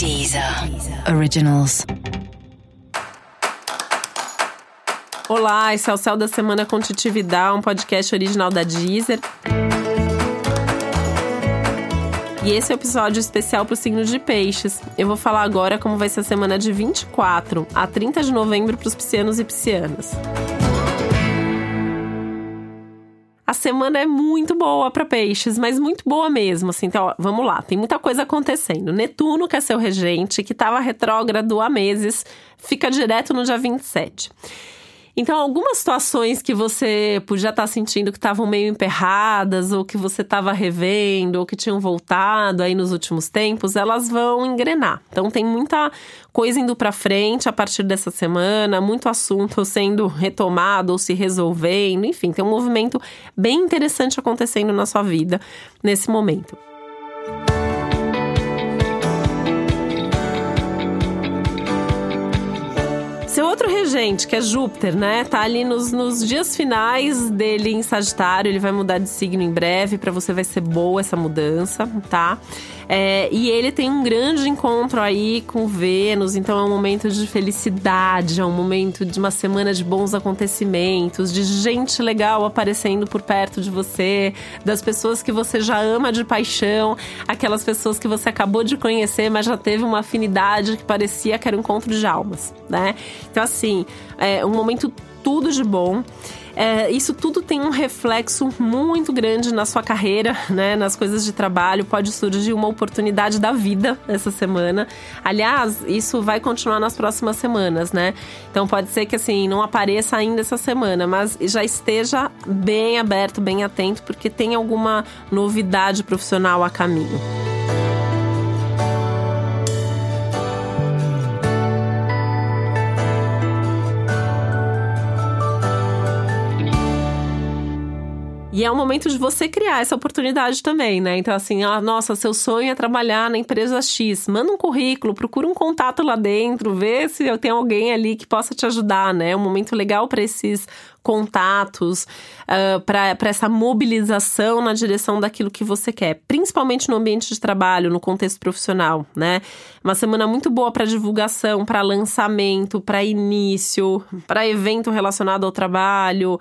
Deezer Originals. Olá, esse é o Céu da Semana com Titividade, um podcast original da Deezer. E esse é o um episódio especial para o signo de Peixes. Eu vou falar agora como vai ser a semana de 24 a 30 de novembro para os piscianos e piscianas. A semana é muito boa para peixes, mas muito boa mesmo, assim. Então, ó, vamos lá, tem muita coisa acontecendo. Netuno, que é seu regente, que estava retrógrado há meses, fica direto no dia 27. Então, algumas situações que você podia estar tá sentindo que estavam meio emperradas, ou que você estava revendo, ou que tinham voltado aí nos últimos tempos, elas vão engrenar. Então, tem muita coisa indo para frente a partir dessa semana, muito assunto sendo retomado ou se resolvendo, enfim, tem um movimento bem interessante acontecendo na sua vida nesse momento. Seu outro regente, que é Júpiter, né? Tá ali nos, nos dias finais dele em Sagitário. Ele vai mudar de signo em breve. Para você vai ser boa essa mudança, tá? É, e ele tem um grande encontro aí com Vênus, então é um momento de felicidade, é um momento de uma semana de bons acontecimentos, de gente legal aparecendo por perto de você, das pessoas que você já ama de paixão, aquelas pessoas que você acabou de conhecer, mas já teve uma afinidade que parecia que era um encontro de almas, né? Então, assim, é um momento tudo de bom. É, isso tudo tem um reflexo muito grande na sua carreira, né? Nas coisas de trabalho. Pode surgir uma oportunidade da vida essa semana. Aliás, isso vai continuar nas próximas semanas, né? Então pode ser que assim não apareça ainda essa semana, mas já esteja bem aberto, bem atento, porque tem alguma novidade profissional a caminho. E é um momento de você criar essa oportunidade também, né? Então, assim, ah, nossa, seu sonho é trabalhar na empresa X. Manda um currículo, procura um contato lá dentro, vê se tem alguém ali que possa te ajudar, né? É um momento legal para esses contatos, uh, para essa mobilização na direção daquilo que você quer, principalmente no ambiente de trabalho, no contexto profissional, né? Uma semana muito boa para divulgação, para lançamento, para início, para evento relacionado ao trabalho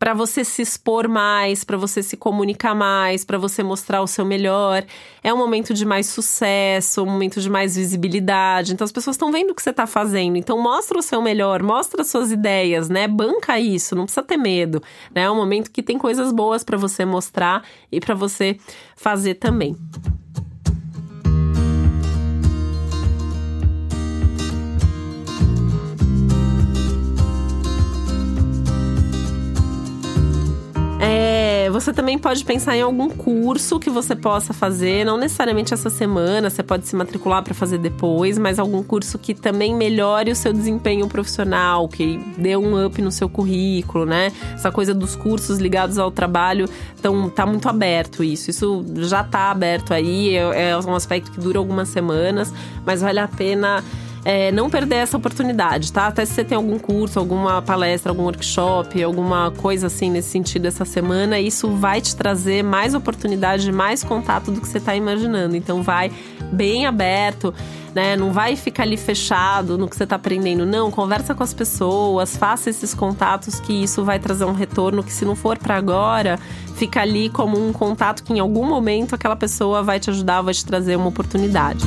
para você se expor mais, para você se comunicar mais, para você mostrar o seu melhor. É um momento de mais sucesso, um momento de mais visibilidade. Então as pessoas estão vendo o que você está fazendo. Então mostra o seu melhor, mostra as suas ideias, né? Banca isso, não precisa ter medo, né? É um momento que tem coisas boas para você mostrar e para você fazer também. Você também pode pensar em algum curso que você possa fazer, não necessariamente essa semana, você pode se matricular para fazer depois, mas algum curso que também melhore o seu desempenho profissional, que dê um up no seu currículo, né? Essa coisa dos cursos ligados ao trabalho, então tá muito aberto isso. Isso já tá aberto aí, é, é um aspecto que dura algumas semanas, mas vale a pena é, não perder essa oportunidade, tá? Até se você tem algum curso, alguma palestra, algum workshop, alguma coisa assim nesse sentido essa semana, isso vai te trazer mais oportunidade, mais contato do que você está imaginando. Então vai bem aberto. Né? Não vai ficar ali fechado no que você está aprendendo. Não, conversa com as pessoas, faça esses contatos que isso vai trazer um retorno que se não for para agora, fica ali como um contato que em algum momento aquela pessoa vai te ajudar, vai te trazer uma oportunidade.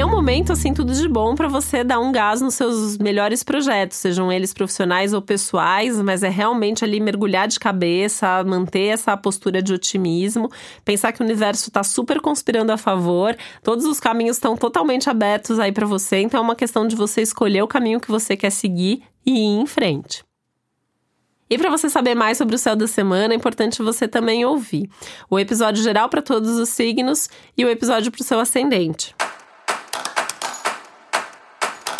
É um momento, assim, tudo de bom para você dar um gás nos seus melhores projetos, sejam eles profissionais ou pessoais, mas é realmente ali mergulhar de cabeça, manter essa postura de otimismo, pensar que o universo está super conspirando a favor, todos os caminhos estão totalmente abertos aí para você, então é uma questão de você escolher o caminho que você quer seguir e ir em frente. E para você saber mais sobre o céu da semana, é importante você também ouvir o episódio geral para todos os signos e o episódio para o seu ascendente.